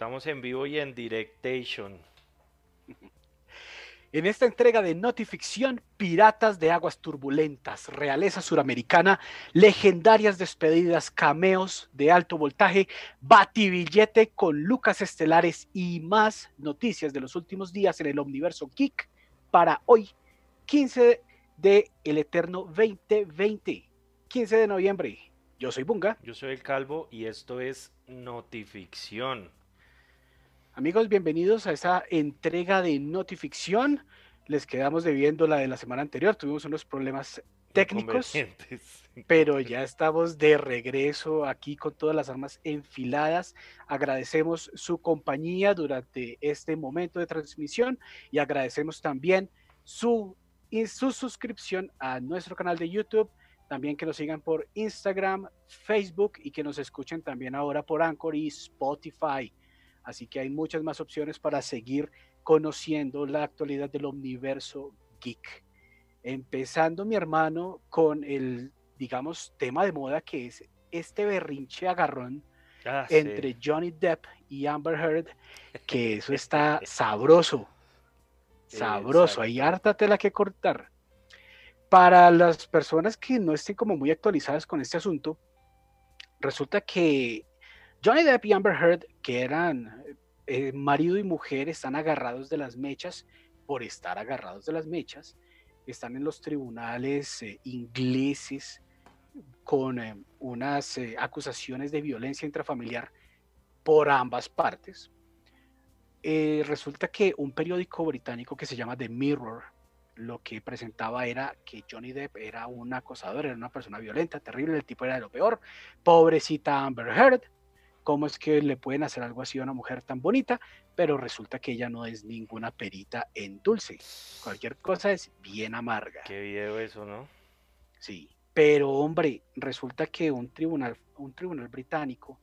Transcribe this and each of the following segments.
Estamos en vivo y en directation. En esta entrega de Notificción, Piratas de Aguas Turbulentas, Realeza Suramericana, legendarias despedidas, cameos de alto voltaje, batibillete con Lucas Estelares y más noticias de los últimos días en el Omniverso Geek para hoy, 15 de el Eterno 2020, 15 de noviembre. Yo soy Bunga. Yo soy el Calvo y esto es Notificción. Amigos, bienvenidos a esta entrega de Notificción. Les quedamos debiendo la de la semana anterior. Tuvimos unos problemas técnicos, pero ya estamos de regreso aquí con todas las armas enfiladas. Agradecemos su compañía durante este momento de transmisión y agradecemos también su, su suscripción a nuestro canal de YouTube. También que nos sigan por Instagram, Facebook y que nos escuchen también ahora por Anchor y Spotify. Así que hay muchas más opciones para seguir conociendo la actualidad del universo geek. Empezando, mi hermano, con el, digamos, tema de moda que es este berrinche agarrón ah, entre Johnny Depp y Amber Heard, que eso está sabroso. Sabroso, hay harta tela que cortar. Para las personas que no estén como muy actualizadas con este asunto, resulta que Johnny Depp y Amber Heard, que eran eh, marido y mujer, están agarrados de las mechas por estar agarrados de las mechas. Están en los tribunales eh, ingleses con eh, unas acusaciones de violencia intrafamiliar por ambas partes. resulta que un periódico británico que se llama The Mirror lo que presentaba era que Johnny Depp era un acosador, era una persona violenta, terrible, el tipo era de lo peor. Pobrecita Amber Heard, cómo es que le pueden hacer algo así a una mujer tan bonita, pero resulta que ella no es ninguna perita en dulce. Cualquier cosa es bien amarga. Qué video eso, ¿no? Sí, pero hombre, resulta que un tribunal, un tribunal británico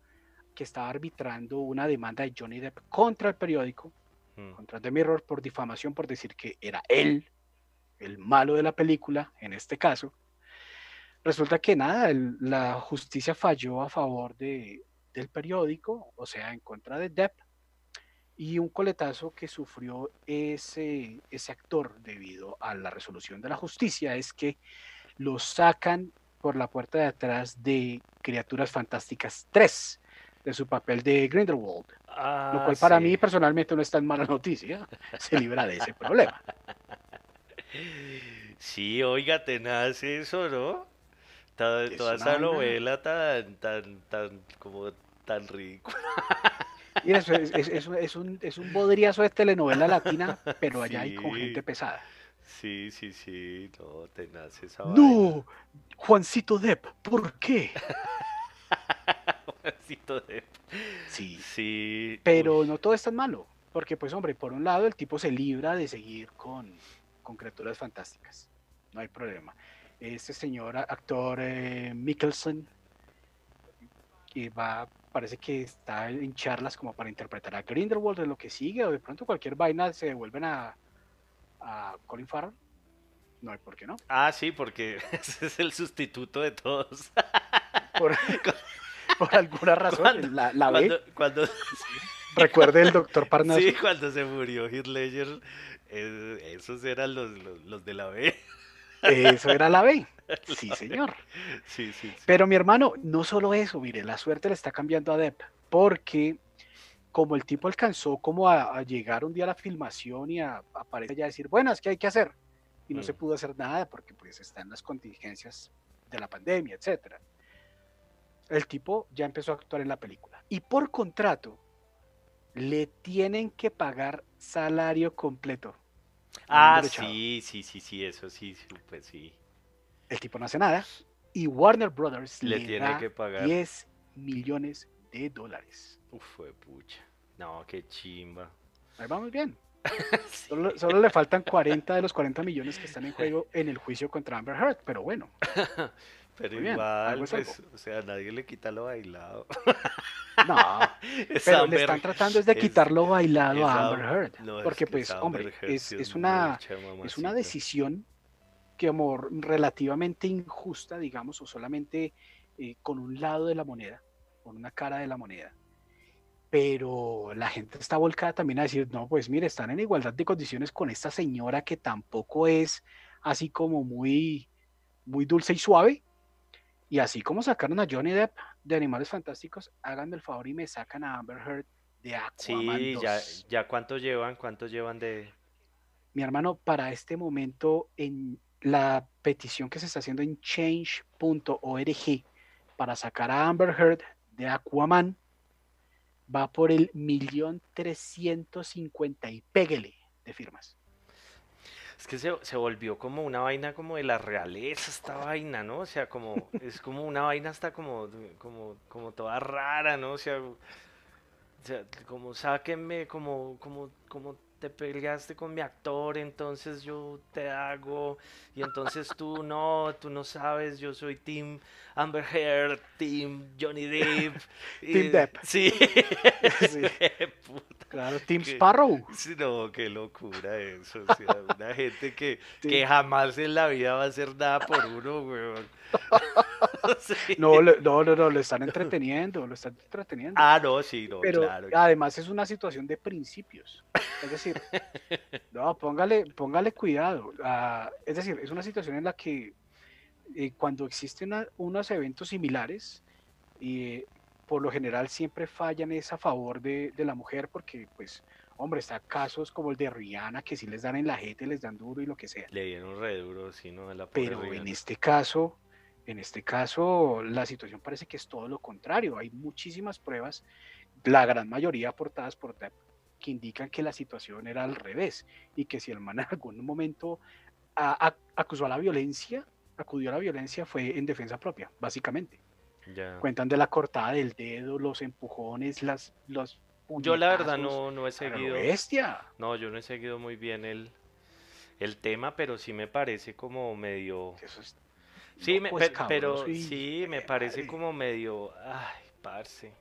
que estaba arbitrando una demanda de Johnny Depp contra el periódico, hmm. contra The Mirror por difamación por decir que era él el malo de la película, en este caso, resulta que nada, la justicia falló a favor de, del periódico, o sea, en contra de Depp, y un coletazo que sufrió ese, ese actor debido a la resolución de la justicia es que lo sacan por la puerta de atrás de Criaturas Fantásticas 3, de su papel de Grindelwald. lo cual ah, para mí personalmente no es tan mala noticia, se libra de ese problema. Sí, oiga, tenaz eso, ¿no? Toda, esa novela tan, tan, tan, como tan rico. Y eso es, es, un, es un bodriazo de telenovela latina, pero allá hay con gente pesada. Sí, sí, sí, no, tenaz esa No, Juancito Depp, ¿por qué? Juancito Depp. Sí. Sí. Pero no todo es tan malo, porque pues hombre, por un lado el tipo se libra de seguir con, con criaturas fantásticas. No hay problema. Este señor actor eh, Mickelson, que va, parece que está en charlas como para interpretar a Grindelwald de lo que sigue, o de pronto cualquier vaina se devuelven a, a Colin Farrell. No hay por qué no. Ah, sí, porque ese es el sustituto de todos. Por, alguna razón, la, la cuando, Recuerde el doctor Parnassus. Sí, cuando se murió Heath Ledger, esos eran los, los, de la B. Eso era la B. Sí, señor. Sí, sí, Pero mi hermano, no solo eso, mire, la suerte le está cambiando a Depp, porque como el tipo alcanzó como a, llegar un día a la filmación y a, aparecer ya decir, bueno, es que hay que hacer. Y no se mm. pudo hacer nada porque pues están las contingencias de la pandemia, etcétera. El tipo ya empezó a actuar en la película. Y por contrato, le tienen que pagar salario completo. Ah, sí, sí, sí, sí, eso sí, pues sí. El tipo no hace nada y Warner Brothers le, tiene que pagar 10 millones de dólares. Uf, fue pucha. No, qué chimba. Ahí vamos bien. solo, solo, le faltan 40 de los 40 millones que están en juego en el juicio contra Amber Heard, pero bueno. Pero igual, pues, o sea, nadie le quita lo bailado. No, pero le están tratando es de quitar lo bailado a Amber Heard. porque, pues, hombre, es, es, una, es una decisión que, amor, relativamente injusta, digamos, o solamente eh, con un lado de la moneda, con una cara de la moneda. pero la gente está volcada también a decir, no, pues mire, están en igualdad de condiciones con esta señora que tampoco es así como muy, muy dulce y suave. Y así como sacaron a Johnny Depp de Animales Fantásticos, háganme el favor y me sacan a Amber Heard de Aquaman Sí, ya, ya cuántos llevan, cuántos llevan de... Mi hermano, para este momento, en la petición que se está haciendo en change.org para sacar a Amber Heard de Aquaman, va por el millón trescientos cincuenta y pégale de firmas. Es que se, se, volvió como una vaina como de la realeza esta vaina, ¿no? O sea, como, es como una vaina hasta como, como, como toda rara, ¿no? O sea, o sea como sáquenme, como, como, como te peleaste con mi actor, entonces yo te hago, y entonces tú no, tú no sabes, yo soy Team Amber Heard, Team Johnny Depp. Team Depp. Sí. sí. Claro, Team Sparrow. Sí, no, qué locura eso. O sea, una gente que, que jamás en la vida va a hacer nada por uno, weón. sí. no, no, no, no, lo están entreteniendo, lo están entreteniendo. Ah, no, sí, no, Pero claro. además es una situación de principios. Es decir, no, póngale, póngale cuidado. Uh, es decir, es una situación en la que eh, cuando existen una, unos eventos similares, y por lo general siempre fallan es a favor de, de, la mujer porque, pues, hombre, está casos como el de Rihanna que si les dan en la jeta, les dan duro y lo que sea. Le dieron re duro, sí, no, la Pero Rihanna. en este caso, en este caso, la situación parece que es todo lo contrario. Hay muchísimas pruebas, la gran mayoría aportadas por que indican que la situación era al revés y que si el man en algún momento a, a, acusó a la violencia, acudió a la violencia, fue en defensa propia, básicamente. Ya. Cuentan de la cortada del dedo, los empujones, las, los yo la verdad no, no he seguido. Bestia. No, yo no he seguido muy bien el, el tema, pero sí me parece como medio. Eso es sí, loco, me, escabroso pero sí me parece como medio. Ay, parce.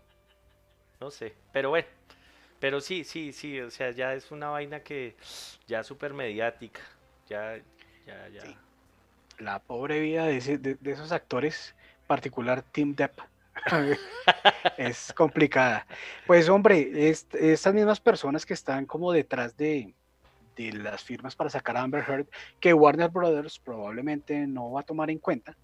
No sé, pero bueno. Pero sí, sí, sí, o sea, ya es una vaina que ya súper mediática. Ya, ya, ya. La pobre vida de, ese- de- esos actores, particular Tim Depp, es complicada. Pues hombre, est- estas mismas personas que están como detrás de, de las firmas para sacar a Amber Heard, que Warner Brothers probablemente no va a tomar en cuenta,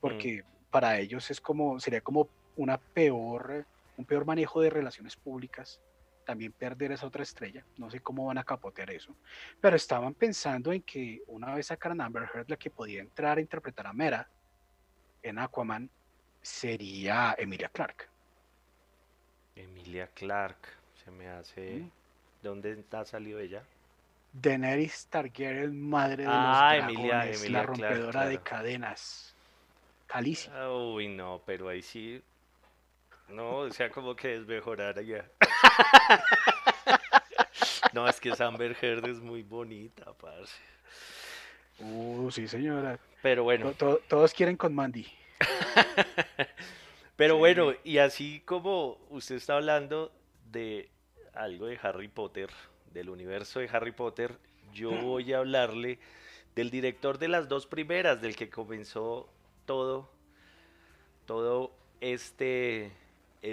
porque para ellos es como, sería como una peor, un peor manejo de relaciones públicas, también perder esa otra estrella, no sé cómo van a capotear eso, pero estaban pensando en que una vez sacaran a Amber Heard, la que podía entrar a interpretar a Mera en Aquaman sería Emilia Clarke. Emilia Clark, se me hace. Mm. ¿De dónde ha salido ella? Daenerys Targaryen, madre de Ah, los Emilia- dragones, Emilia la Clarke, rompedora de claro. cadenas. Calici. Ah, Uy, no, pero ahí sí. No, o sea, como que es mejorar allá. No, es que Amber Heard es muy bonita, parce. Uh, sí, señora. Pero bueno, To- to- todos quieren con Mandy. pero Sí. bueno, y así como usted está hablando de algo de Harry Potter, del universo de Harry Potter, yo voy a hablarle del director de las dos primeras, del que comenzó todo, todo este,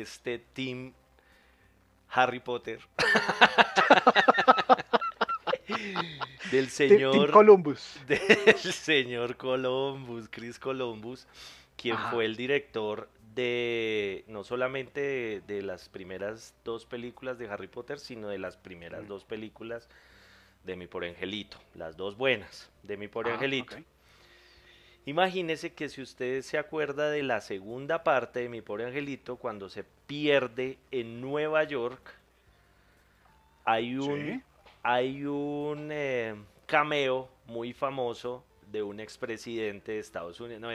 este team Harry Potter. del señor Columbus. del señor Columbus, Chris Columbus, quien Ajá. fue el director de no solamente de, de las primeras dos películas de Harry Potter, sino de las primeras Mm. dos películas de Mi por Angelito, las dos buenas de Mi por Ah, Angelito. Imagínese que si usted se acuerda de la segunda parte de Mi pobre angelito, cuando se pierde en Nueva York, hay un, Sí. hay un eh, cameo muy famoso de un expresidente de Estados Unidos. No,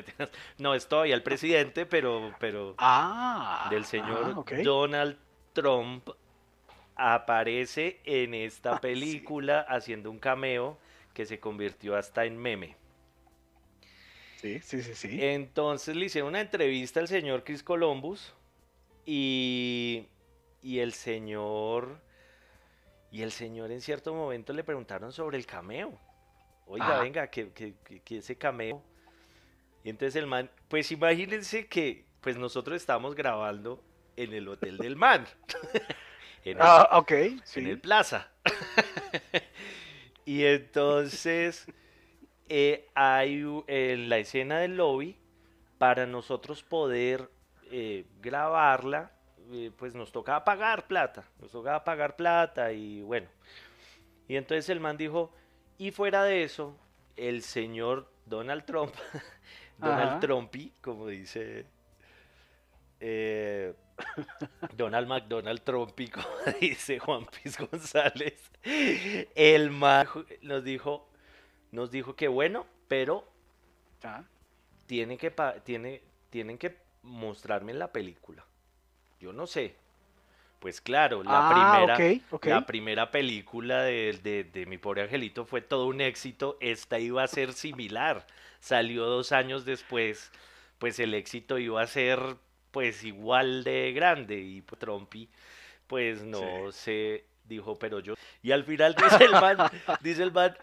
no es todavía el presidente, pero, pero Ah. del señor ah. Donald Trump aparece en esta Ah, sí. película haciendo un cameo que se convirtió hasta en meme. Sí, sí, sí, sí. Entonces le hicieron una entrevista al señor Chris Columbus y, y el señor y el señor en cierto momento le preguntaron sobre el cameo. Oiga, Ajá. venga, que, que, ese cameo. Y entonces el man, pues imagínense que pues nosotros estábamos grabando en el hotel del man. en el, Ah, ok, en sí. el plaza. y entonces eh, hay la escena del lobby, para nosotros poder eh, grabarla, eh, pues nos tocaba pagar plata, nos tocaba pagar plata y bueno. Y entonces el man dijo, y fuera de eso, el señor Donald Trump, Donald Ajá. Trumpy, como dice eh, Donald McDonald Trumpy, como dice Juan Piz González, el man nos dijo, nos dijo que bueno, pero Ah, tienen que, pa- tiene, tienen que mostrarme en la película. Yo no sé. Pues claro, la Ah, primera, la primera película de, de- de Mi Pobre Angelito fue todo un éxito. Esta iba a ser similar. Salió dos años después. Pues el éxito iba a ser pues igual de grande. Y Trumpy, pues no se dijo, pero yo. Y al final dice el man, dice el man,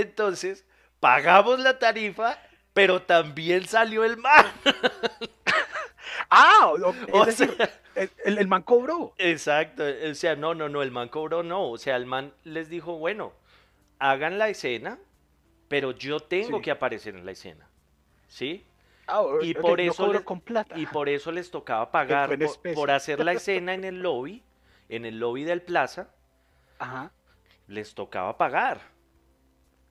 entonces pagamos la tarifa, pero también salió el man. Ah, o- es O decir, sea, el, el- el man cobró. Exacto, o sea, no, no, no, el man cobró no, o sea, el man les dijo, bueno, hagan la escena, pero yo tengo Sí. que aparecer en la escena, ¿sí? Ah, Y por eso les- con plata. Y por eso les tocaba pagar por, por hacer la escena en el lobby, en el lobby del plaza, Ajá, les tocaba pagar.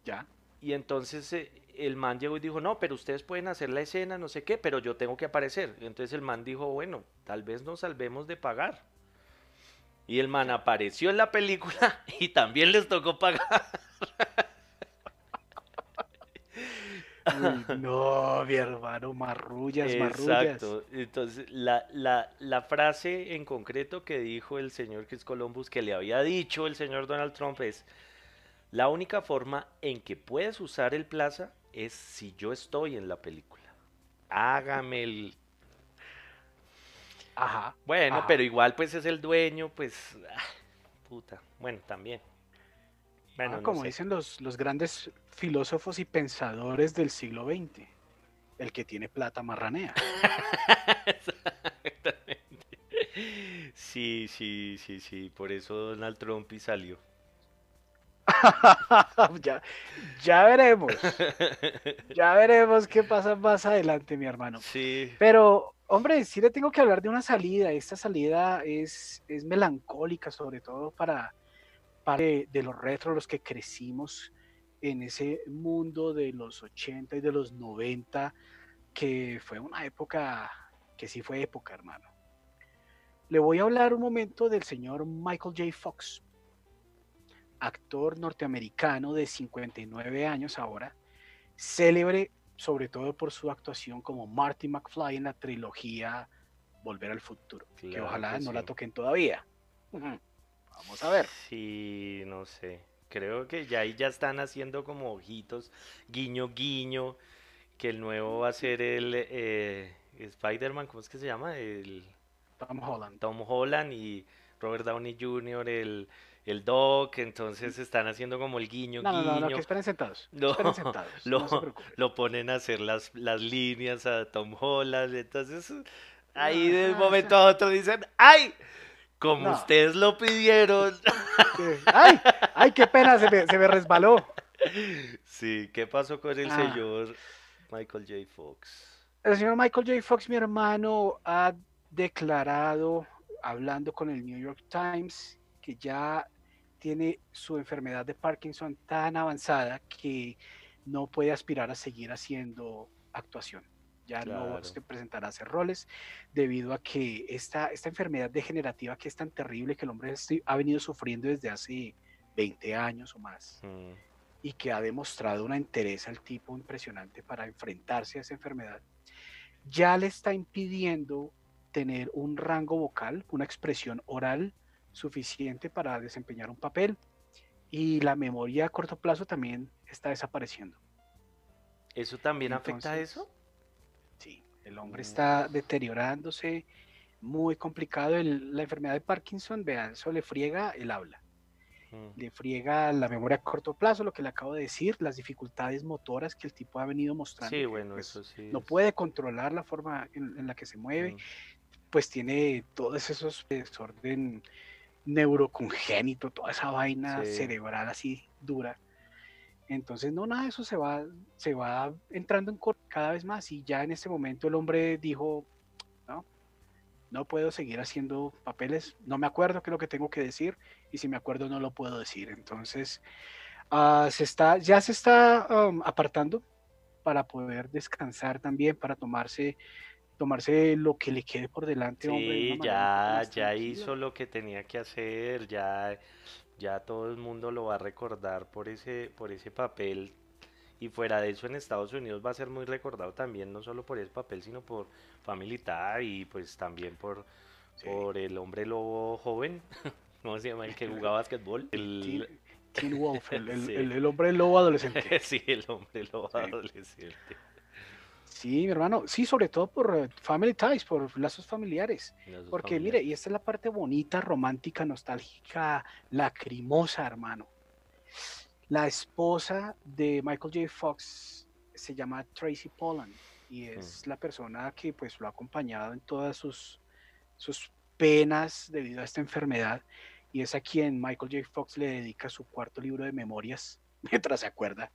Ya. Y entonces eh, el man llegó y dijo, no, pero ustedes pueden hacer la escena, no sé qué, pero yo tengo que aparecer. Y entonces el man dijo, bueno, tal vez nos salvemos de pagar. Y el man apareció en la película y también les tocó pagar. Uy, no, mi hermano, marrullas, marrullas. Exacto. Entonces, la, la, la frase en concreto que dijo el señor Chris Columbus, que le había dicho el señor Donald Trump, es, la única forma en que puedes usar el plaza es si yo estoy en la película. Hágame el... Ajá. Bueno, Ajá. pero igual pues es el dueño, pues... ah, puta. Bueno, también. Bueno, Ah, no como sé. dicen los, los grandes filósofos y pensadores del siglo XX, el que tiene plata marranea. Sí, sí, sí, sí. Por eso Donald Trump y salió. ya, ya veremos. Ya veremos qué pasa más adelante, mi hermano. Sí. Pero, hombre, sí le tengo que hablar de una salida. Esta salida es, es melancólica, sobre todo para, para de, de los retro, los que crecimos en ese mundo de los 80 y de los 90, que fue una época, que sí fue época, hermano. Le voy a hablar un momento del señor Michael J. Fox, actor norteamericano de 59 años ahora, célebre sobre todo por su actuación como Marty McFly en la trilogía Volver al Futuro, que ojalá que no la toquen todavía. Vamos a ver. Sí, no sé. Creo que ya ahí ya están haciendo como ojitos, guiño, guiño, que el nuevo va a ser el eh, Spider-Man, ¿cómo es que se llama? El Tom Holland. Tom Holland y Robert Downey Jr., el, el Doc, entonces están haciendo como el guiño, No, no, no, no, guiño. que esperen sentados. No, esperen sentados. lo, no ponen a hacer las, las líneas a Tom Holland, entonces ahí de un momento a otro dicen, ¡ay! Como ustedes lo pidieron. ¡Ay! ¡Ay, qué pena! Se me, se me resbaló. Sí, ¿qué pasó con el Ah. señor Michael J. Fox? El señor Michael J. Fox, mi hermano, ha declarado, hablando con el New York Times, que ya tiene su enfermedad de Parkinson tan avanzada que no puede aspirar a seguir haciendo actuación. Ya no se presentará a hacer roles debido a que esta, esta enfermedad degenerativa que es tan terrible que el hombre ha venido sufriendo desde hace 20 años o más Mm, y que ha demostrado una entereza al tipo impresionante para enfrentarse a esa enfermedad, ya le está impidiendo tener un rango vocal, una expresión oral suficiente para desempeñar un papel y la memoria a corto plazo también está desapareciendo. ¿Eso también afecta a eso? Sí, el hombre está deteriorándose, muy complicado. El- la enfermedad de Parkinson, vean, eso le friega el habla. Mm, le friega la memoria a corto plazo, lo que le acabo de decir, las dificultades motoras que el tipo ha venido mostrando. Sí, bueno, pues, eso sí. No es- puede controlar la forma en, en la que se mueve, Mm, pues tiene todos esos desorden neurocongénito, toda esa vaina cerebral así dura. Entonces, no, nada, eso se va, se va entrando en cada vez más y ya en este momento el hombre dijo, no, no puedo seguir haciendo papeles, no me acuerdo qué es lo que tengo que decir y si me acuerdo no lo puedo decir. Entonces, ah, se está, ya se está um, apartando para poder descansar también, para tomarse tomarse lo que le quede por delante, sí, ya, ya hizo lo que tenía que hacer, ya ya todo el mundo lo va a recordar por ese, por ese papel. Y fuera de eso en Estados Unidos va a ser muy recordado también, no solo por ese papel, sino por Family y pues también por, por el hombre lobo joven, ¿cómo se llama? El que jugaba básquetbol. El... Teen, Wolf, el, el, hombre lobo adolescente. sí, el hombre lobo adolescente. Sí, mi hermano, sí, sobre todo por eh, family ties, por lazos familiares. Porque mire, y esta es la parte bonita, romántica, nostálgica, lacrimosa, hermano. La esposa de Michael J. Fox se llama Tracy Pollan y es mm. la persona que pues lo ha acompañado en todas sus, sus penas debido a esta enfermedad y es a quien Michael J. Fox le dedica su cuarto libro de memorias mientras se acuerda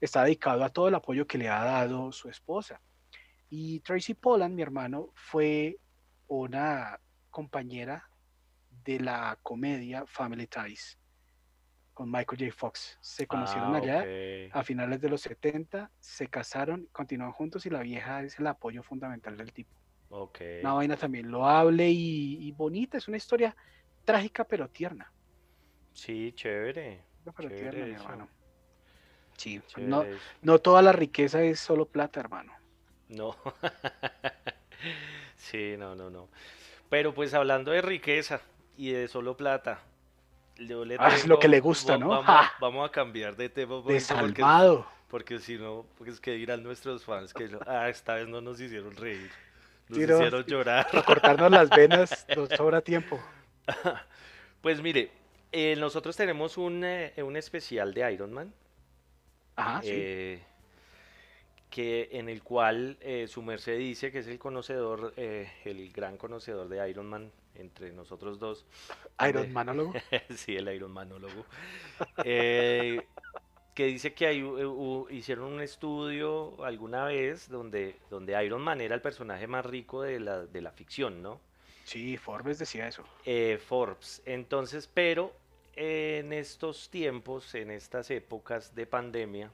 está dedicado a todo el apoyo que le ha dado su esposa. Y Tracy Pollan, mi hermano, fue una compañera de la comedia Family Ties con Michael J. Fox. Se conocieron ah, allá a finales de los 70, se casaron, continúan juntos y la vieja es el apoyo fundamental del tipo. Okay. Una vaina también loable y, y bonita, es una historia trágica pero tierna. Sí, chévere. Pero tierna, mi hermano. Sí, no, no toda la riqueza es solo plata, hermano. No. sí, no, no, no. Pero pues hablando de riqueza y de solo plata. ah, es lo que le gusta, ¿no? Vamos, a cambiar de tema. Desalmado. Porque, si no, porque es que dirán nuestros fans que ah, esta vez no nos hicieron reír. Nos hicieron llorar. Para cortarnos las venas nos sobra tiempo. pues mire, eh, nosotros tenemos un, eh, un especial de Iron Man eh, que en el cual eh, su merced dice que es el conocedor, eh, el gran conocedor de Iron Man entre nosotros dos. Iron Manólogo. sí, el Iron Manólogo. que dice que hay, hicieron un estudio alguna vez donde, donde Iron Man era el personaje más rico de la, de la ficción, ¿no? Sí, Forbes decía eso. Forbes. Entonces, pero en estos tiempos, en estas épocas de pandemia,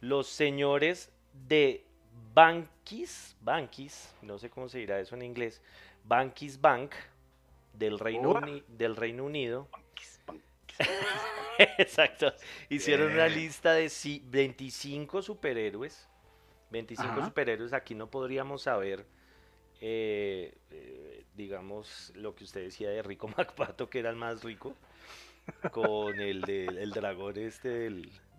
los señores de Bankis, Bankis, no sé cómo se dirá eso en inglés, Bankis Bank del Reino, del Reino Unido. Exacto. Hicieron una lista de 25 superhéroes. 25 superhéroes. Aquí no podríamos saber eh, eh, digamos, lo que usted decía de Rico MacPato, que era el más rico, con el, de, dragón este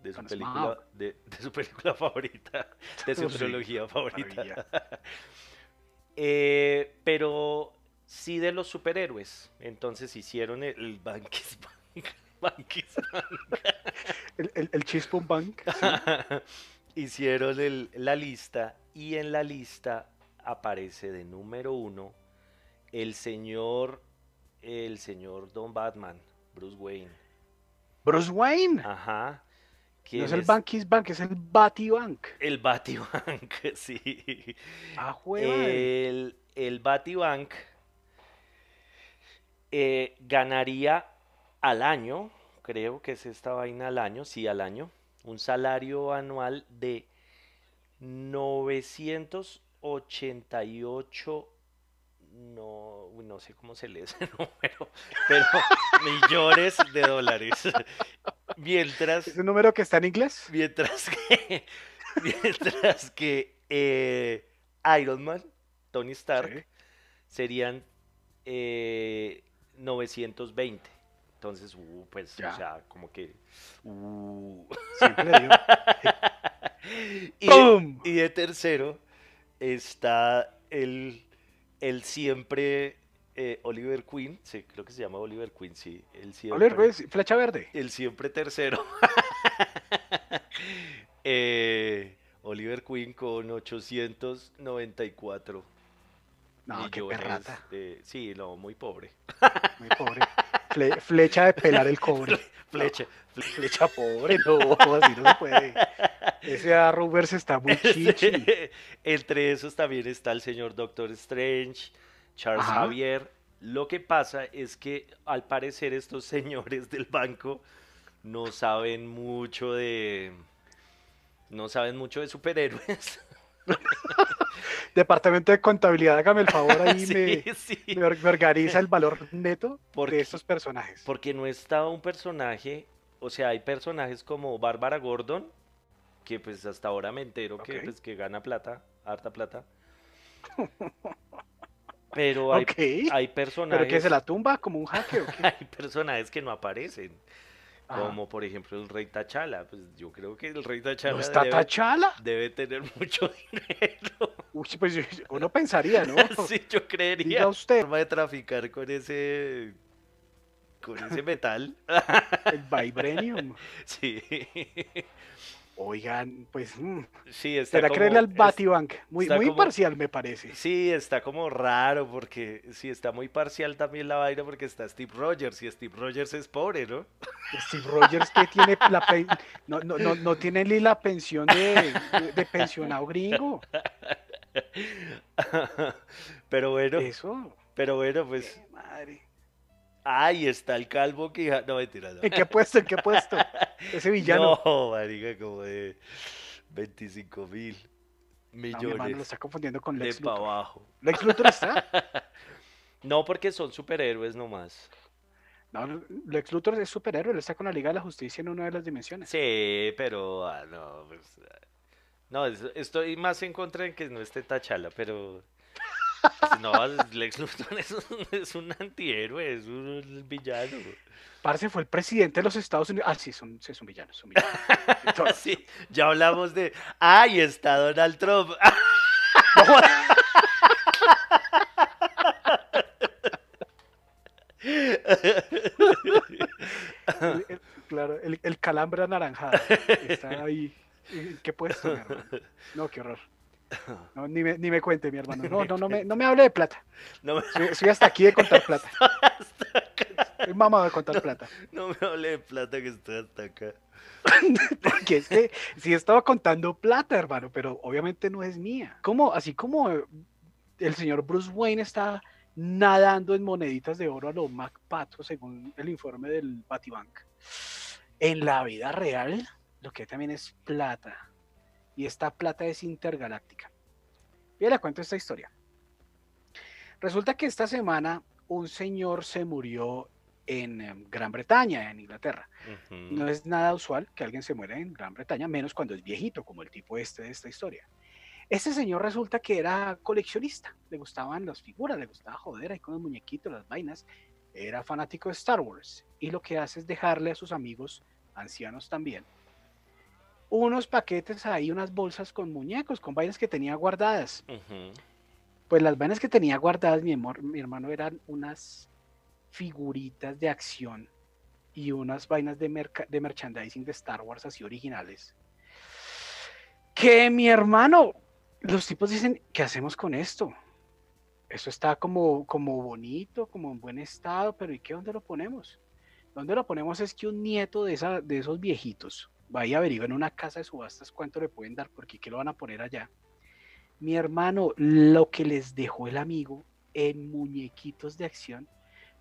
de, su película, de, su película favorita, de su trilogía favorita. Eh, pero sí de los superhéroes. Entonces hicieron el, Bankis Bank. Bankis Bank. el, el, el Bank. hicieron la lista y en la lista aparece de número uno el señor, el señor Don Batman, Bruce Wayne. Bruce Wayne. Ajá. No es el Bankis Bank, es el Batibank. El Batibank, sí. Ah, el, el Batibank eh, ganaría al año, creo que es esta vaina al año, sí, al año, un salario anual de 900 88 no, no sé cómo se lee ese número, pero millones de dólares. Mientras. ¿Es un número que está en inglés? Mientras que. Mientras que eh, Iron Man, Tony Stark, serían 920. Eh, Entonces, uh, pues, o sea, como que. Uh. y de tercero está el, el siempre eh, Oliver Queen, sí, creo que se llama Oliver Queen, sí. El siempre, Oliver Queen, flecha verde. El siempre tercero. Eh, Oliver Queen con 894 No, qué perrata. Sí, no, muy pobre. Muy pobre. flecha de pelar el cobre. Flecha. Flecha pobre, no, así no se puede. Ese Arrowverse está muy chichi. Entre esos también está el señor Doctor Strange, Charles Javier. Lo que pasa es que al parecer estos señores del banco no saben mucho de no saben mucho de superhéroes. Departamento de contabilidad, hágame el favor ahí me, organiza el valor neto de estos personajes. Porque no está un personaje, o sea, hay personajes como Bárbara Gordon, que pues hasta ahora me entero que, pues, que gana plata, harta plata. Pero hay, hay personajes. ¿Pero que se la tumba como un qué? hay personajes que no aparecen. Como por ejemplo el rey Tachala. Pues yo creo que el rey Tachala. ¿No está debe, Tachala? Debe tener mucho dinero. Uy, pues uno pensaría, ¿no? sí, yo creería. Diga usted. Forma de traficar con ese. Con ese metal. el vibranium. Sí. Oigan, pues. Mm, sí, está. Era creerle al Batibank. Muy, muy parcial, me parece. Sí, está como raro, porque sí, está muy parcial también la vaina, porque está Steve Rogers, y Steve Rogers es pobre, ¿no? Steve Rogers que tiene la no, no, no, no, tiene ni la pensión de, de pensionado gringo. Pero bueno. Eso. Pero bueno, pues. madre. Ay, está el calvo que... No, mentira, no. ¿En qué puesto? ¿En qué puesto? Ese villano. No, marica, como de 25 mil millones. No, mi hermano lo está confundiendo con Lex de Luthor. abajo. ¿Lex Luthor está? no, porque son superhéroes nomás. No, Lex Luthor es superhéroe, él está con la Liga de la Justicia en una de las dimensiones. Sí, pero ah, no, pues, ah, no, estoy más en contra de que no esté Tachala, pero no, Lex Luthor es un, antihéroe, es un villano. Parce fue el presidente de los Estados Unidos. Ah, sí, es un, villano, es un villano. sí, ya hablamos de. ¡Ay, está Donald Trump! claro, el, el, calambre anaranjado. Está ahí. ¿En qué puesto, No, qué horror. No, ni, me, ni me cuente, mi hermano. No, no, no me, no me hable de plata. No soy, hasta aquí de contar plata. Soy mamá de contar plata. No me hable de plata que estoy hasta acá. Porque es que sí estaba contando plata, hermano, pero obviamente no es mía. Como, así como el señor Bruce Wayne está nadando en moneditas de oro a lo Mac Pato, según el informe del Batibank. En la vida real, lo que también es plata y esta plata es intergaláctica. Y le cuento esta historia. Resulta que esta semana un señor se murió en em, Gran Bretaña, en Inglaterra. No es nada usual que alguien se muera en Gran Bretaña, menos cuando es viejito, como el tipo este de esta historia. Este señor resulta que era coleccionista, le gustaban las figuras, le gustaba joder ahí con los muñequitos, las vainas, era fanático de Star Wars y lo que hace es dejarle a sus amigos, ancianos también, unos paquetes ahí, unas bolsas con muñecos, con vainas que tenía guardadas. Pues las vainas que tenía guardadas, mi, mi hermano, eran unas figuritas de acción y unas vainas de, de merchandising de Star Wars así originales. Que mi hermano, los tipos dicen, ¿qué hacemos con esto? Eso está como, como bonito, como en buen estado, pero ¿y qué? ¿Dónde lo ponemos? ¿Dónde lo ponemos? Es que un nieto de, esa, de esos viejitos vaya averigua en una casa de subastas cuánto le pueden dar, porque ¿qué lo van a poner allá? Mi hermano, lo que les dejó el amigo en muñequitos de acción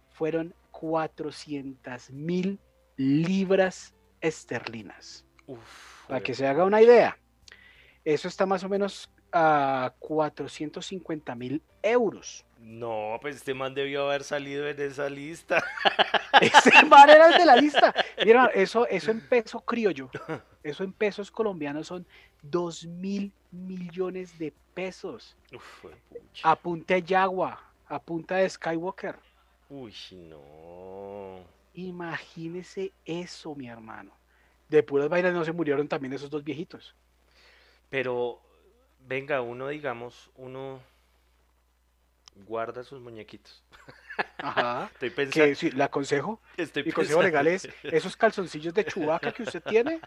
fueron 400 mil libras esterlinas. Para que se haga una idea, eso está más o menos a 450 mil euros. No, pues este man debió haber salido en esa lista. Ese man era el de la lista. Mira, eso, eso en peso criollo, eso en pesos colombianos son 2 mil millones de pesos. Uf, a punta de Yagua, a punta de Skywalker. Uy, no. Imagínese eso, mi hermano. De puras vainas no se murieron también esos dos viejitos. Pero, venga, uno, digamos, uno guarda sus muñequitos. Ajá. Estoy pensando. sí, ¿Le aconsejo? Estoy Mi consejo legal es esos calzoncillos de chubaca que usted tiene,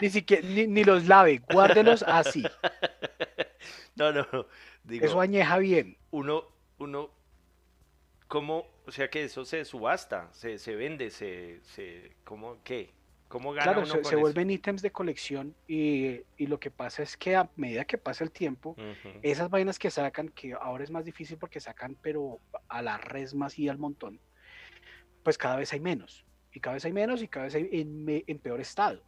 ni siquiera, ni, los lave, guárdelos así. No, no, digo, Eso añeja bien. uno, uno, ¿cómo? O sea que eso se subasta, se, se vende, se, se, ¿cómo, qué? ¿Cómo gana Claro, uno se, con se eso? vuelven ítems de colección y, y lo que pasa es que a medida que pasa el tiempo, esas vainas que sacan, que ahora es más difícil porque sacan, pero a la resma y al montón, pues cada vez hay menos. Y cada vez hay menos y cada vez hay en, peor estado.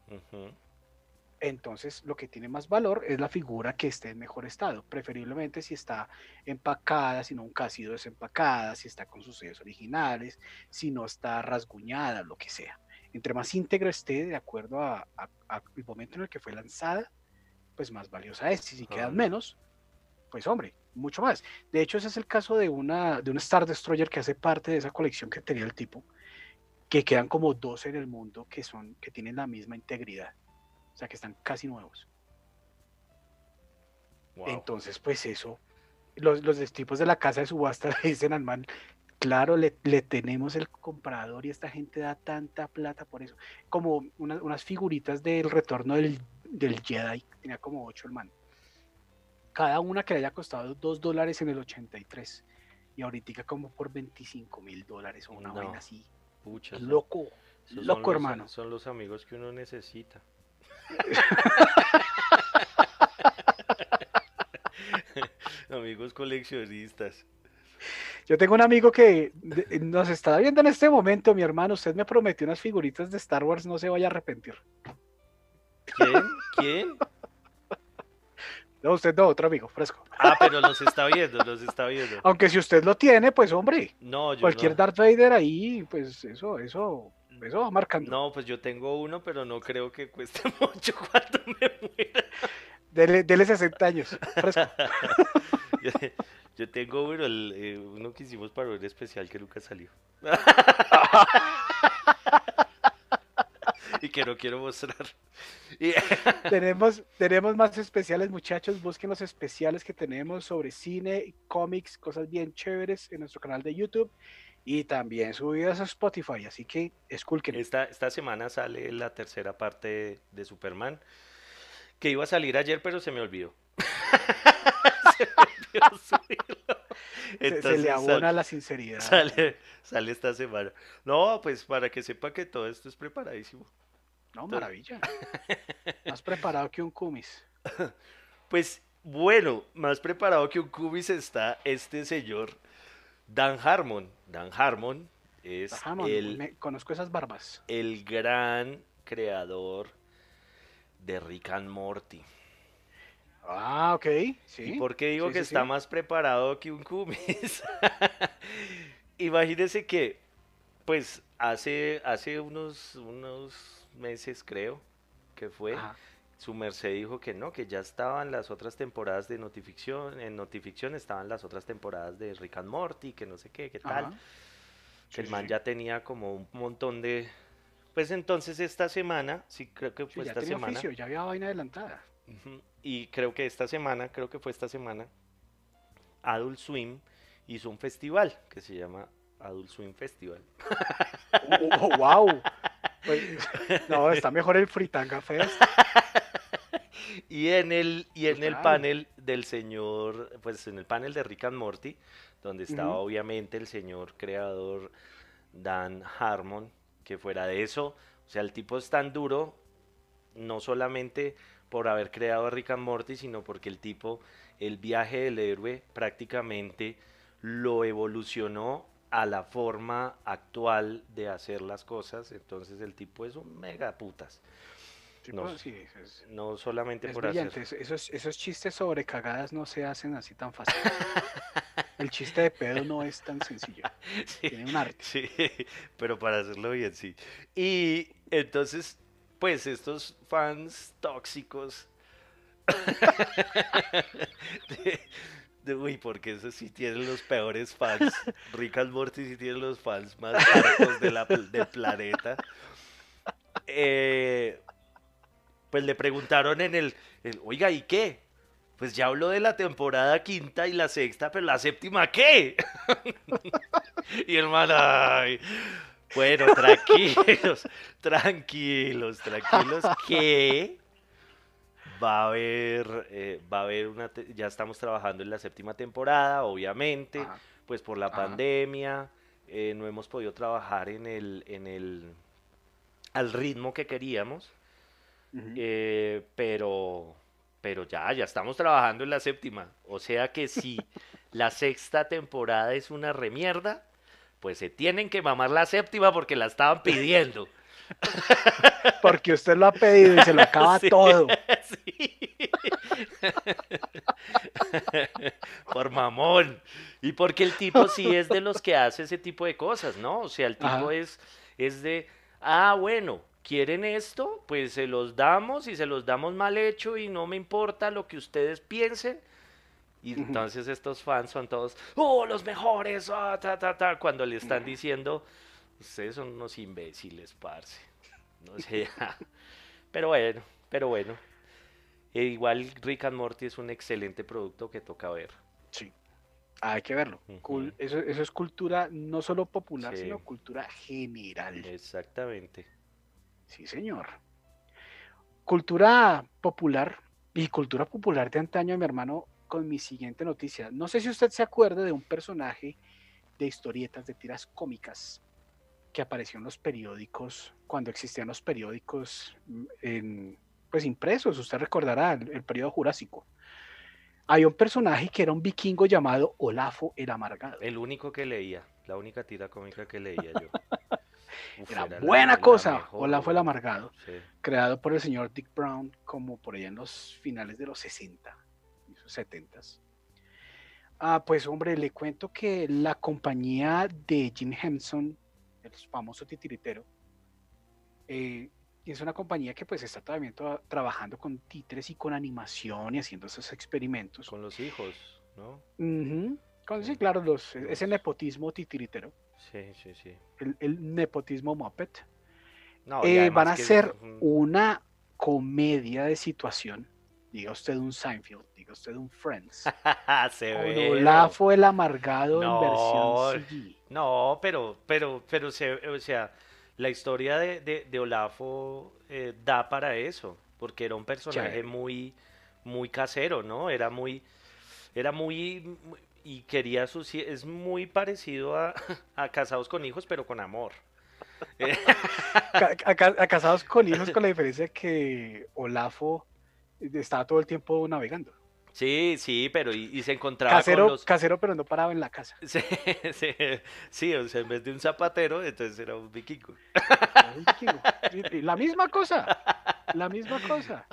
Entonces, lo que tiene más valor es la figura que esté en mejor estado, preferiblemente si está empacada, si nunca ha sido desempacada, si está con sus sellos originales, si no está rasguñada, lo que sea. Entre más íntegra esté, de acuerdo a, a- momento en el que fue lanzada, pues más valiosa es. Y si quedan menos, pues hombre, mucho más. De hecho, ese es el caso de una, de un Star Destroyer que hace parte de esa colección que tenía el tipo, que quedan como dos en el mundo que son, que tienen la misma integridad. O sea, que están casi nuevos. Wow. Entonces, pues eso, los, los tipos de la casa de subasta le dicen al man, claro, le, le tenemos el comprador y esta gente da tanta plata por eso. Como una- unas figuritas del retorno del, del Jedi, tenía como ocho el man. Cada una que le haya costado dos dólares en el 83. Y ahorita como por 25 mil dólares o una No, vaina así. Pucha, Loco, loco los- hermano. Son los amigos que uno necesita. amigos coleccionistas. Yo tengo un amigo que de- nos está viendo en este momento, mi hermano. Usted me prometió unas figuritas de Star Wars, no se vaya a arrepentir. ¿Quién? ¿Quién? No, usted no, otro amigo, fresco. Ah, pero los está viendo, los está viendo. Aunque si usted lo tiene, pues hombre, No, yo cualquier no. Darth Vader ahí, pues eso, eso, eso va marcando. No, pues yo tengo uno, pero no creo que cueste mucho cuando me muera. Dele, dele 60 años, fresco. Yo, tengo uno, el, eh, uno que hicimos para un especial que nunca salió. y que no quiero mostrar. Y- tenemos, tenemos más especiales, muchachos. Busquen los especiales que tenemos sobre cine, cómics, cosas bien chéveres en nuestro canal de YouTube y también subidas a Spotify. Así que esculquen. esta, esta semana sale la tercera parte de, de Superman, que iba a salir ayer, pero se me olvidó. se le abona la sinceridad. Sale, sale esta semana. No, pues para que sepa que todo esto es preparadísimo. No, maravilla. Más preparado que un Kumis. Pues bueno, más preparado que un cubis está este señor Dan Harmon. Dan Harmon es el, me- conozco esas barbas. el gran creador de Rick and Morty. Ah, ok. Sí. ¿Y por qué digo Sí, que sí, está sí. más preparado que un cumis? Imagínese que, pues, hace, hace unos, unos meses, creo, que fue, Ajá. su merced dijo que no, que ya estaban las otras temporadas de Notificción, en Notificción estaban las otras temporadas de Rick and Morty, que no sé qué, qué tal, Ajá. que el man ya tenía como un montón de... Pues entonces esta semana, sí creo que fue ya esta tenía semana, oficio, ya había vaina adelantada. Y creo que esta semana, creo que fue esta semana, Adult Swim hizo un festival que se llama Adult Swim Festival. Oh, wow. Pues, no, está mejor el Fritanga Fest. Y en el, y en el panel del señor, pues en el panel de Rick and Morty, donde estaba obviamente el señor creador Dan Harmon, que fuera de eso, o sea, el tipo es tan duro, no solamente por haber creado a Rick and Morty, sino porque el tipo, el viaje del héroe prácticamente lo evolucionó a la forma actual de hacer las cosas, entonces el tipo es un mega putas, Sí, No pues, sí, es, no solamente es por brillante. hacer... es- Esos, esos chistes sobre cagadas no se hacen así tan fácil. El chiste de pedo no es tan sencillo. Sí, Tiene un arte. sí, pero para hacerlo bien, sí. Y entonces, pues estos fans tóxicos de, de- uy, porque esos sí tienen los peores fans. Rick and Morty sí tienen los fans más hartos de la del planeta. Eh, pues le preguntaron en el, el, oiga, ¿y qué? Pues ya habló de la temporada quinta y la sexta, pero la séptima, ¿qué? y el man, ay, bueno, tranquilos, tranquilos, tranquilos, que Va a haber, eh, va a haber una, ya estamos trabajando en la séptima temporada, obviamente, pues por la pandemia, eh, no hemos podido trabajar en el, en el, al ritmo que queríamos, eh, pero, pero ya, ya estamos trabajando en la séptima. O sea que si la sexta temporada es una remierda, pues se tienen que mamar la séptima porque la estaban pidiendo. Porque usted lo ha pedido y se lo acaba todo. Por mamón. Y porque el tipo sí es de los que hace ese tipo de cosas, ¿no? O sea, el tipo es, es de, ah, bueno, quieren esto, pues se los damos y se los damos mal hecho y no me importa lo que ustedes piensen. Y entonces estos fans son todos, oh, los mejores, ah, ta, ta, ta, cuando le están diciendo, ustedes son unos imbéciles, parce. No sé. pero bueno, pero bueno. E igual Rick and Morty es un excelente producto que toca ver. Sí. Hay que verlo. eso, es cultura no solo popular, sino cultura general. Exactamente. Sí, señor. Cultura popular y cultura popular de antaño, mi hermano, con mi siguiente noticia. No sé si usted se acuerda de un personaje de historietas, de tiras cómicas, que apareció en los periódicos, cuando existían los periódicos mm, en, pues impresos, usted recordará el, periodo jurásico. Hay un personaje que era un vikingo llamado Olafo el Amargado. El único que leía, la única tira cómica que leía yo. era, buena cosa, Olafo el Amargado, creado por el señor Dick Brown como por allá en los finales de los 60, 70. Ah, pues hombre, le cuento que la compañía de Jim Henson el famoso titiritero, eh, es una compañía que pues está todavía trabajando con títeres y con animación y haciendo esos experimentos. Con los hijos, ¿no? sí, claro, los, ese nepotismo titiritero. Sí, sí, sí. El, nepotismo Muppet. Eh, van a hacer una comedia de situación. Diga usted un Seinfeld, diga usted un Friends. Se ve. Olafo el amargado en versión CG. No, pero, pero, pero, o sea, la historia de, de, Olafo eh, da para eso, porque era un personaje muy, muy casero, ¿no? Era muy, era muy, y quería sus, es muy parecido a, a Casados con Hijos, pero con amor. a, Casados con Hijos con la diferencia que Olafo estaba todo el tiempo navegando. Sí, sí, pero y, se encontraba casero, con los... Casero, pero no paraba en la casa. Sí, sí, sí, o sea, en vez de un zapatero, entonces era un vikingo. La misma cosa, la misma cosa.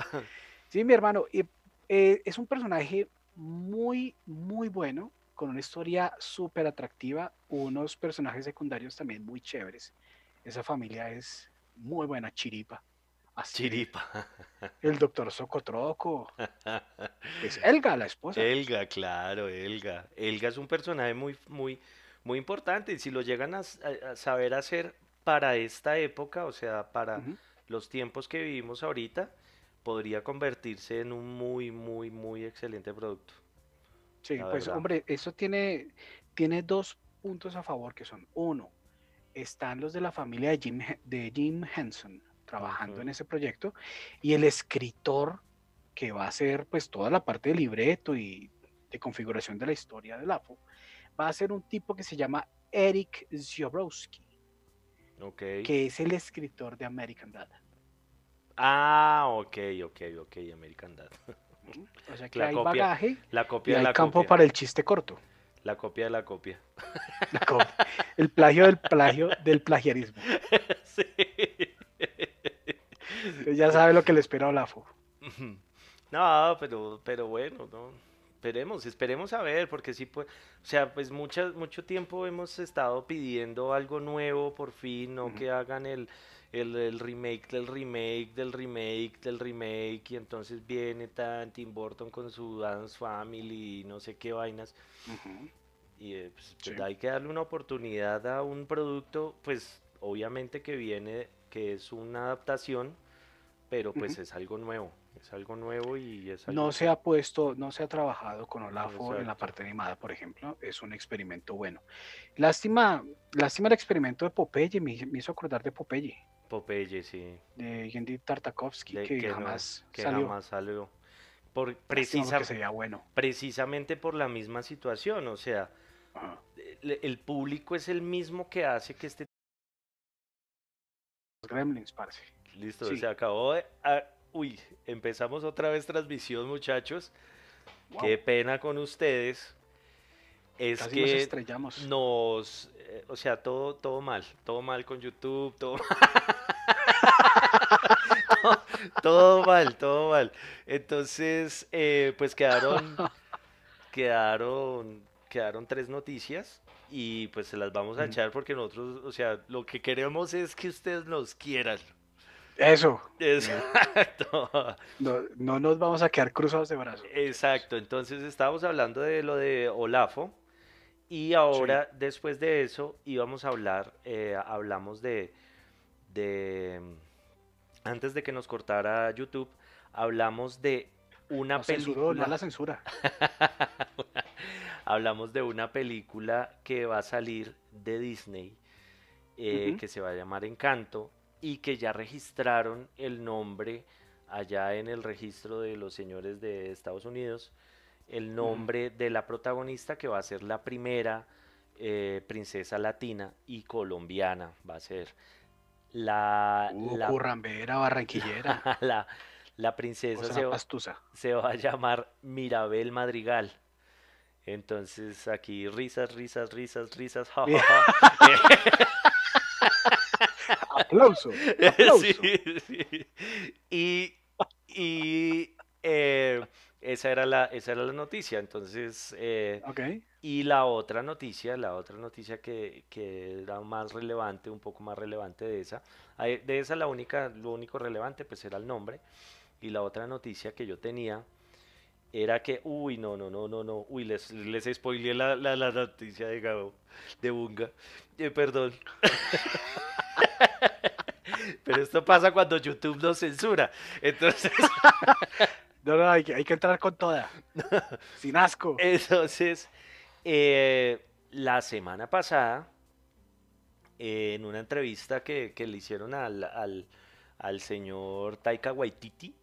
Sí, mi hermano, eh, es un personaje muy, muy bueno, con una historia súper atractiva, unos personajes secundarios también muy chéveres. Esa familia es muy buena, chiripa. Chiripa. El doctor Socotroco. Es Elga, la esposa. Elga, claro, Elga. Elga es un personaje muy, muy, muy importante. Y si lo llegan a, saber hacer para esta época, o sea, para los tiempos que vivimos ahorita, podría convertirse en un muy, muy, muy excelente producto. Sí, pues hombre, eso tiene, tiene dos puntos a favor que son, uno, están los de la familia de Jim, de Jim Henson, trabajando en ese proyecto y el escritor que va a hacer pues toda la parte de libreto y de configuración de la historia del AFO va a ser un tipo que se llama Eric Ziobrowski que es el escritor de American Dad. Ah, ok, ok, ok, American Dad. O sea que hay bagaje la copia y hay la campo para el chiste corto. La copia de la copia. El plagio del plagio del plagiarismo. Sí ya sabe lo que le espera a Olafo. No, pero, pero bueno, no. Esperemos, esperemos a ver, porque sí, pues, o sea, pues mucho tiempo hemos estado pidiendo algo nuevo por fin, no que hagan el, el, remake del remake del remake del remake, y entonces viene tan Tim Burton con su Dance Family y no sé qué vainas. Y eh, pues, pues, hay que darle una oportunidad a un producto, pues obviamente que viene, que es una adaptación pero pues es algo nuevo, es algo nuevo y es No se ha puesto, no se ha trabajado con Olafo en la parte animada, por ejemplo, es un experimento bueno. Lástima, lástima el experimento de Popeye, me, hizo acordar de Popeye. Popeye, sí. De Gendy Tartakovsky, que, jamás salió. Por, bueno. Precisamente por la misma situación, o sea, el, público es el mismo que hace que este... Gremlins, parce. Listo, se acabó de... Ah, uy, empezamos otra vez transmisión, muchachos. Qué pena con ustedes. Es que nos estrellamos. Nos, eh, o sea, todo, todo mal, todo mal con YouTube, todo todo, mal, todo mal. Entonces, eh, pues quedaron, quedaron, quedaron tres noticias y pues se las vamos a echar porque nosotros, o sea, lo que queremos es que ustedes nos quieran. Eso. Exacto. No, no, nos vamos a quedar cruzados de brazos. Exacto. Entonces estábamos hablando de lo de Olafo. Y ahora, después de eso, íbamos a hablar, eh, hablamos de, de, antes de que nos cortara YouTube, hablamos de una película. la censura. hablamos de una película que va a salir de Disney, eh, que se va a llamar Encanto, y que ya registraron el nombre allá en el registro de los señores de Estados Unidos, el nombre de la protagonista que va a ser la primera eh, princesa latina y colombiana, va a ser la... Uh, la barranquillera. La, la princesa se va, se va, a llamar Mirabel Madrigal. Entonces aquí risas, risas, risas, risas. aplauso. Y, y eh, esa, era la, esa era la noticia. Entonces, eh, y la otra noticia, la otra noticia que, que, era más relevante, un poco más relevante de esa, de esa la única, lo único relevante pues era el nombre. Y la otra noticia que yo tenía era que, uy, no, no, no, no, no, uy, les, les spoileé la, la, la noticia de Gabo, de Bunga, eh, perdón. Pero esto pasa cuando YouTube no censura. Entonces. No, no, hay que, hay que entrar con toda. Sin asco. Entonces, eh, la semana pasada, en una entrevista que, le hicieron al, al, al, señor Taika Waititi,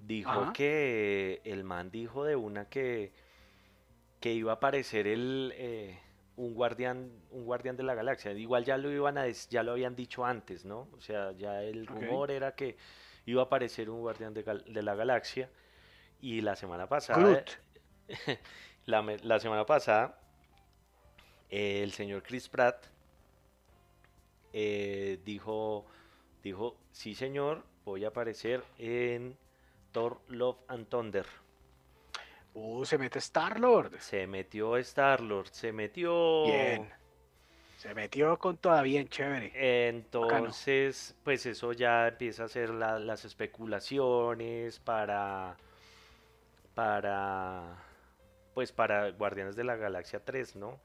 dijo que el man dijo de una que, que iba a aparecer el. Eh, un guardián, un guardián de la galaxia. Igual ya lo iban a ya lo habían dicho antes, ¿no? O sea, ya el rumor era que iba a aparecer un guardián de, la galaxia. Y la semana pasada, la, semana pasada, el señor Chris Pratt eh, dijo, dijo, sí señor, voy a aparecer en Thor Love and Thunder. Uh, se mete Star-Lord. Se metió Star-Lord, se metió... Bien. Se metió con todavía bien chévere. Entonces, pues eso ya empieza a ser las especulaciones para... Para... Pues para Guardianes de la Galaxia 3, ¿no?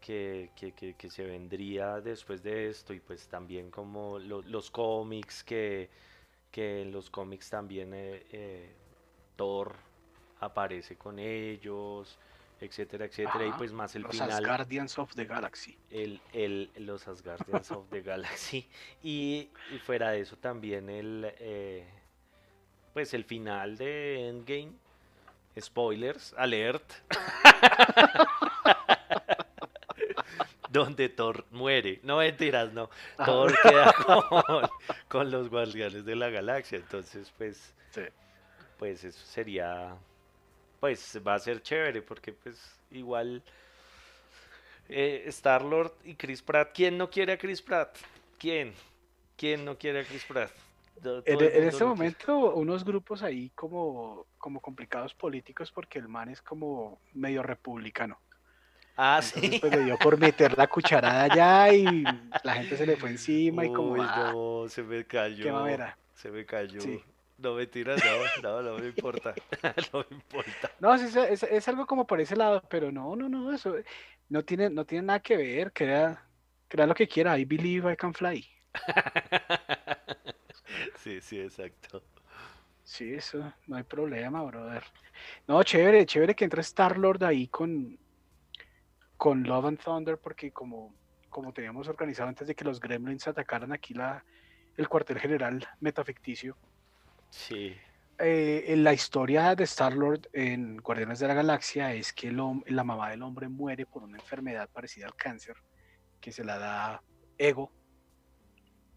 que, que, se vendría después de esto y pues también como los cómics que, que en los cómics también eh, eh, Thor aparece con ellos, etcétera, etcétera, y pues más el los final. Los Guardians of the Galaxy. El, el, los Asgardians of the Galaxy. Y, fuera de eso también el, eh, pues el final de Endgame. Spoilers, alert. donde Thor muere. No mentiras, no. Ah. Thor queda con, con, los guardianes de la galaxia. Entonces, pues, pues eso sería pues va a ser chévere porque pues igual eh, Star Lord y Chris Pratt, ¿quién no quiere a Chris Pratt? ¿Quién? ¿Quién no quiere a Chris Pratt? en, en este momento unos grupos ahí como, como complicados políticos porque el man es como medio republicano. Ah, sí. Pues le dio por meter la cucharada allá y la gente se le fue encima y como. Ah, se me cayó. Qué Se me cayó. No me tiras, no, no, no me importa. no me importa. No, es, es, es, algo como por ese lado, pero no, no, no, eso no tiene, no tiene nada que ver. Crea, crea lo que quiera. I believe I can fly. sí, sí, exacto. Sí, eso, no hay problema, brother. No, chévere, chévere que entre Star Lord ahí con, con Love and Thunder, porque como, como teníamos organizado antes de que los Gremlins atacaran aquí la, el cuartel general metaficticio, Sí. eh, en la historia de Star-Lord en Guardianes de la Galaxia es que la mamá del hombre muere por una enfermedad parecida al cáncer, que se la da Ego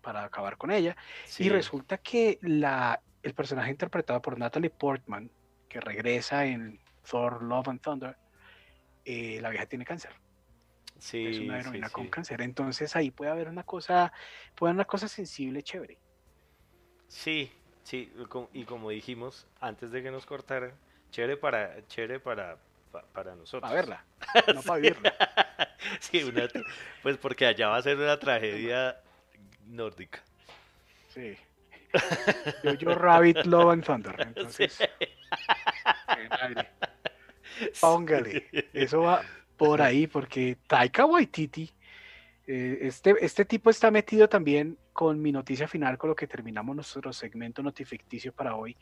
para acabar con ella. Y resulta que la, el personaje interpretado por Natalie Portman, que regresa en Thor, Love and Thunder, eh, la vieja tiene cáncer. Sí, es una heroína con cáncer. Entonces ahí puede haber una cosa, puede haber una cosa sensible, chévere. Sí, sí, y como dijimos antes de que nos cortaran, chévere para, chévere para, para nosotros. Para verla, no para vivirla. sí, pues porque allá va a ser una tragedia nórdica. Sí. Yo, yo Rabbit, Love and Thunder. Entonces, Póngale. Eso va por ahí, porque Taika Waititi, eh, este, este tipo está metido también con mi noticia final, con lo que terminamos nuestro segmento notificticio para hoy.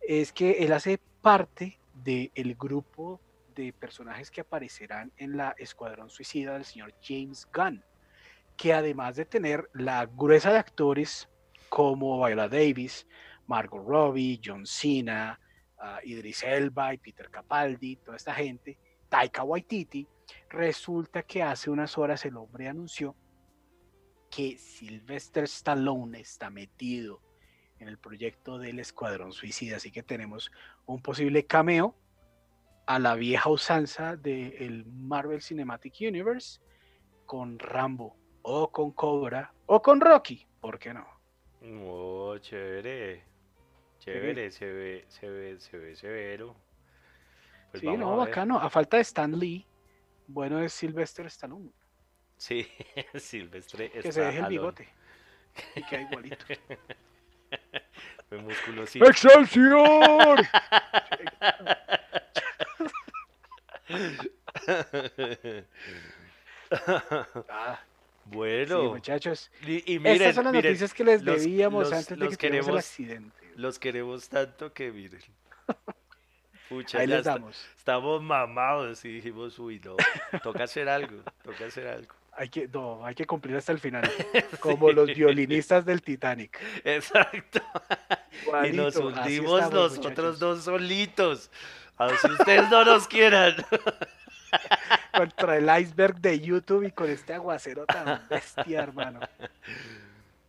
Es que él hace parte del grupo de personajes que aparecerán en la Escuadrón Suicida del señor James Gunn, que además de tener la gruesa de actores como Viola Davis, Margot Robbie, John Cena, Idris Elba y Peter Capaldi, toda esta gente, Taika Waititi, resulta que hace unas horas el hombre anunció que Sylvester Stallone está metido en el proyecto del Escuadrón Suicida, así que tenemos un posible cameo a la vieja usanza del Marvel Cinematic Universe con Rambo o con Cobra o con Rocky, ¿por qué no? Oh, chévere. Chévere, se ve, se ve, se ve severo. Pues sí, no, bacano. A falta de Stan Lee, bueno es Sylvester Stallone. Sí, Silvestre Que se deje el bigote. Y queda igualito. El músculo sí. ¡Excelsior! ah, bueno. Sí, muchachos. Y, miren, Estas son las noticias que les debíamos antes de que queremos, el accidente. Los queremos tanto que miren. Pucha, Ahí les damos. estamos mamados y dijimos, uy, no, toca hacer algo, toca hacer algo. Hay que, no, hay que cumplir hasta el final, como los violinistas del Titanic. Exacto. y nos hundimos nosotros dos solitos. A ver si ustedes no nos quieran. Contra el iceberg de YouTube y con este aguacero tan bestia, hermano.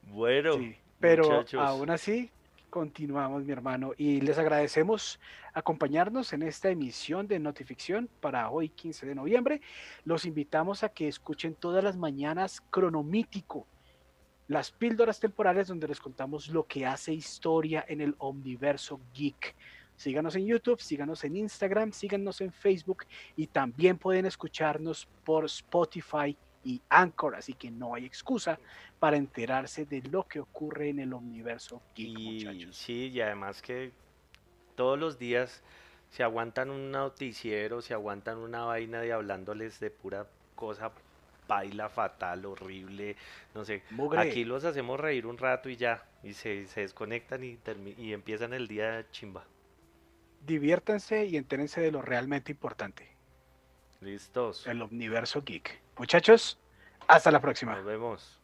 Bueno, pero aún así, continuamos, mi hermano, y les agradecemos acompañarnos en esta emisión de Notificción para hoy, 15 de noviembre. Los invitamos a que escuchen todas las mañanas Cronomítico, las píldoras temporales donde les contamos lo que hace historia en el omniverso geek. Síganos en YouTube, síganos en Instagram, síganos en Facebook y también pueden escucharnos por Spotify y Anchor, así que no hay excusa para enterarse de lo que ocurre en el universo geek, y, Sí, y además que todos los días se aguantan un noticiero, se aguantan una vaina de hablándoles de pura cosa baila fatal, horrible, no sé. Aquí los hacemos reír un rato y ya, y se, se desconectan y, y empiezan el día chimba diviértanse y entérense de lo realmente importante. Listos. El universo geek. Muchachos, hasta la próxima. Nos vemos.